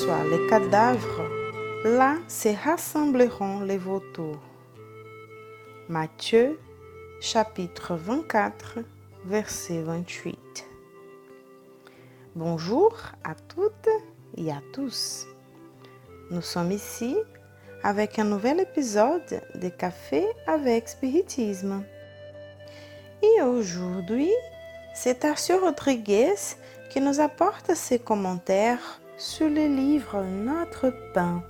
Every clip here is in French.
les cadavres, là se rassembleront les vautours. Matthieu chapitre 24 verset 28. Bonjour à toutes et à tous. Nous sommes ici avec un nouvel épisode de Café avec Spiritisme. Et aujourd'hui, c'est Tarcio Rodriguez qui nous apporte ses commentaires sur le livre Notre pain,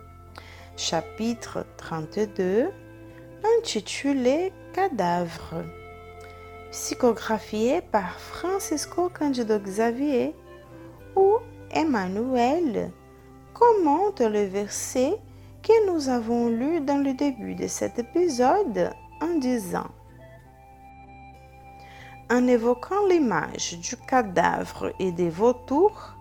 chapitre 32, intitulé Cadavre, psychographié par Francisco Candido Xavier, où Emmanuel commente le verset que nous avons lu dans le début de cet épisode en disant En évoquant l'image du cadavre et des vautours,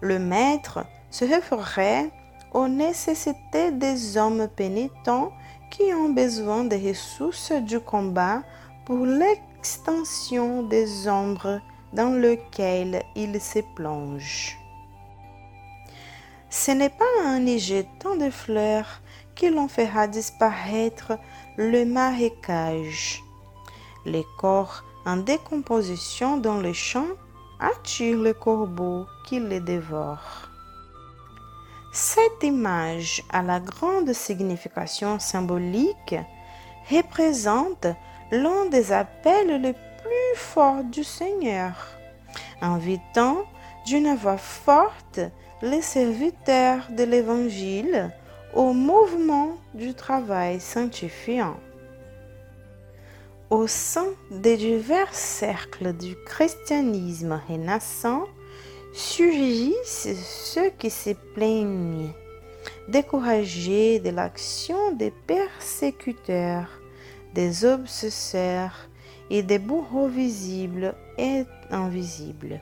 le maître se référait aux nécessités des hommes pénitents qui ont besoin des ressources du combat pour l'extension des ombres dans lesquelles ils se plongent. Ce n'est pas en y jetant des fleurs que l'on fera disparaître le marécage. Les corps en décomposition dans les champs attirent le corbeau qui les dévore. Cette image à la grande signification symbolique représente l'un des appels les plus forts du Seigneur, invitant d'une voix forte les serviteurs de l'Évangile au mouvement du travail sanctifiant. Au sein des divers cercles du christianisme renaissant surgissent ceux qui se plaignent, découragés de l'action des persécuteurs, des obsesseurs et des bourreaux visibles et invisibles.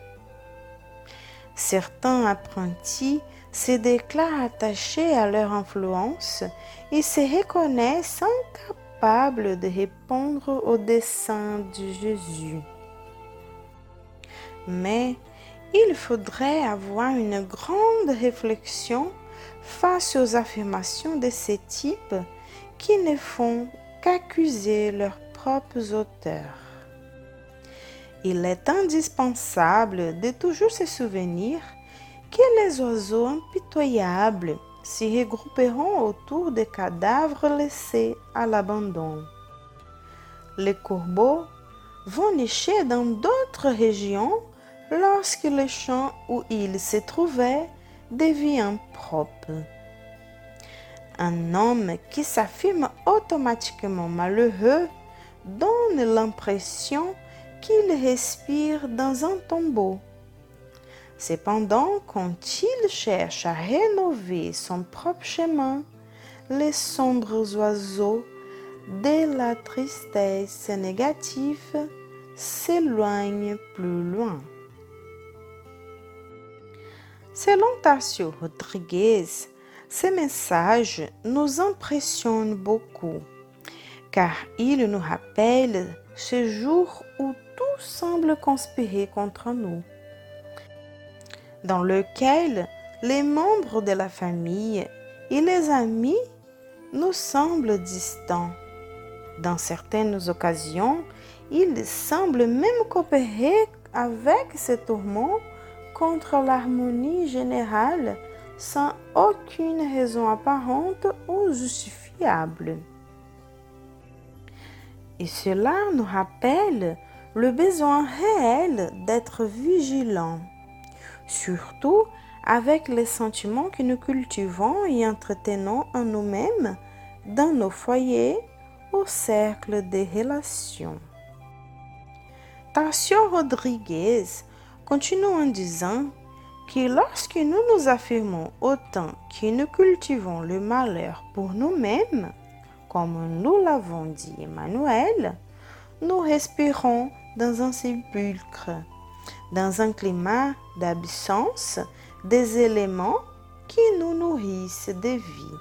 Certains apprentis se déclarent attachés à leur influence et se reconnaissent incapables de répondre au dessein de Jésus. Mais il faudrait avoir une grande réflexion face aux affirmations de ces types qui ne font qu'accuser leurs propres auteurs. Il est indispensable de toujours se souvenir que les oiseaux impitoyables s'y regrouperont autour des cadavres laissés à l'abandon. Les corbeaux vont nicher dans d'autres régions lorsque le champ où ils se trouvaient devient propre. Un homme qui s'affirme automatiquement malheureux donne l'impression qu'il respire dans un tombeau. Cependant, quand il cherche à rénover son propre chemin, les sombres oiseaux de la tristesse négative s'éloignent plus loin. Selon Tarcio Rodriguez, ces messages nous impressionnent beaucoup, car ils nous rappellent ce jour où tout semble conspirer contre nous, dans lequel les membres de la famille et les amis nous semblent distants. Dans certaines occasions, ils semblent même coopérer avec ces tourments contre l'harmonie générale sans aucune raison apparente ou justifiable. Et cela nous rappelle le besoin réel d'être vigilant, surtout avec les sentiments que nous cultivons et entretenons en nous-mêmes dans nos foyers au cercle des relations. Tarcio Rodriguez continue en disant que lorsque nous nous affirmons autant que nous cultivons le malheur pour nous-mêmes, comme nous l'avons dit Emmanuel, nous respirons dans un sépulcre, dans un climat d'absence des éléments qui nous nourrissent de vie.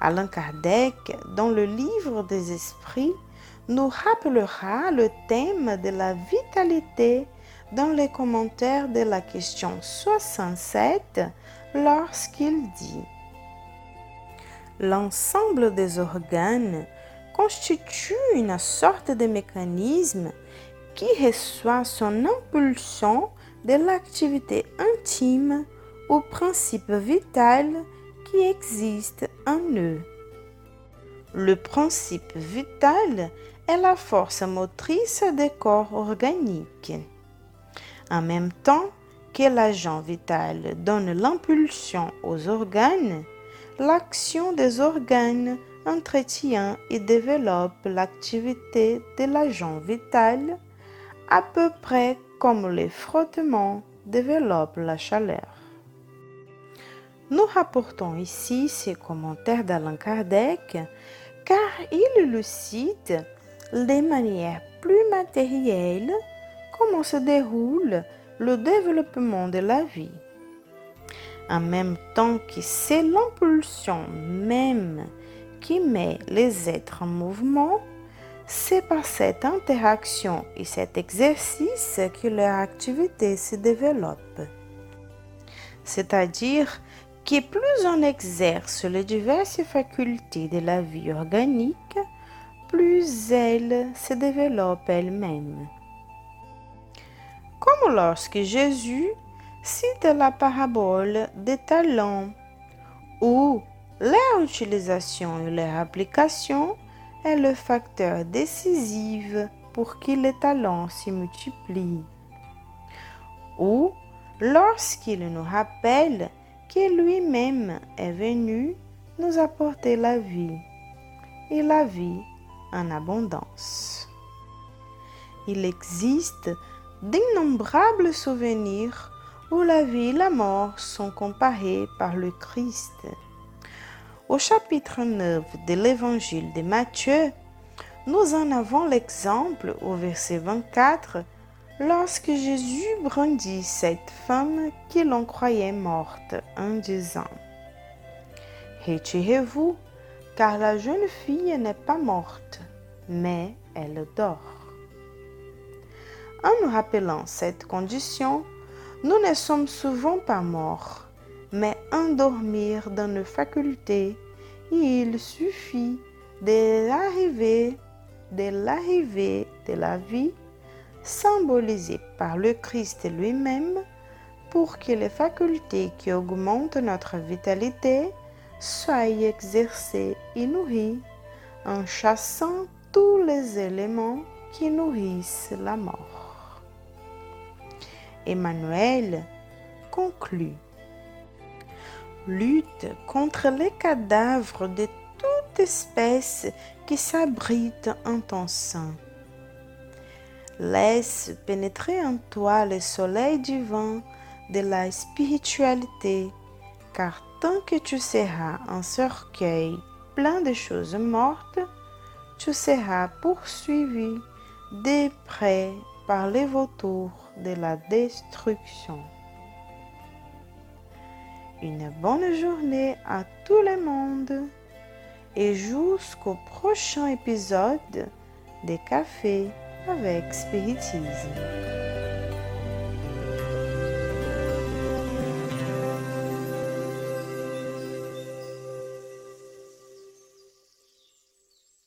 Alain Kardec, dans le livre des esprits, nous rappellera le thème de la vitalité dans les commentaires de la question 67 lorsqu'il dit L'ensemble des organes constitue une sorte de mécanisme qui reçoit son impulsion de l'activité intime ou principe vital qui existe en eux. Le principe vital est la force motrice des corps organiques. En même temps que l'agent vital donne l'impulsion aux organes, l'action des organes entretient et développe l'activité de l'agent vital à peu près comme le frottement développe la chaleur. Nous rapportons ici ces commentaires d'Alain Kardec car il le cite de manière plus matérielle comment se déroule le développement de la vie. En même temps que c'est l'impulsion même qui met les êtres en mouvement, c'est par cette interaction et cet exercice que leur activité se développe. C'est-à-dire que plus on exerce les diverses facultés de la vie organique, plus elles se développent elles-mêmes. Comme lorsque Jésus cite la parabole des talents, où leur utilisation et leur application est le facteur décisif pour que les talents s'y multiplient. Ou lorsqu'il nous rappelle que lui-même est venu nous apporter la vie et la vie en abondance. Il existe d'innombrables souvenirs où la vie et la mort sont comparées par le Christ. Au chapitre 9 de l'évangile de Matthieu, nous en avons l'exemple au verset 24 lorsque Jésus brandit cette femme qui l'on croyait morte en disant Retirez-vous, car la jeune fille n'est pas morte, mais elle dort. En nous rappelant cette condition, nous ne sommes souvent pas morts, mais endormir dans nos facultés, il suffit de l'arrivée de l'arrivée de la vie symbolisée par le Christ lui-même pour que les facultés qui augmentent notre vitalité soient exercées et nourries en chassant tous les éléments qui nourrissent la mort. Emmanuel conclut lutte contre les cadavres de toute espèce qui s'abrite en ton sein. Laisse pénétrer en toi le soleil divin de la spiritualité, car tant que tu seras un cercueil plein de choses mortes, tu seras poursuivi de près par les vautours de la destruction. Une bonne journée à tout le monde et jusqu'au prochain épisode des cafés avec spiritisme.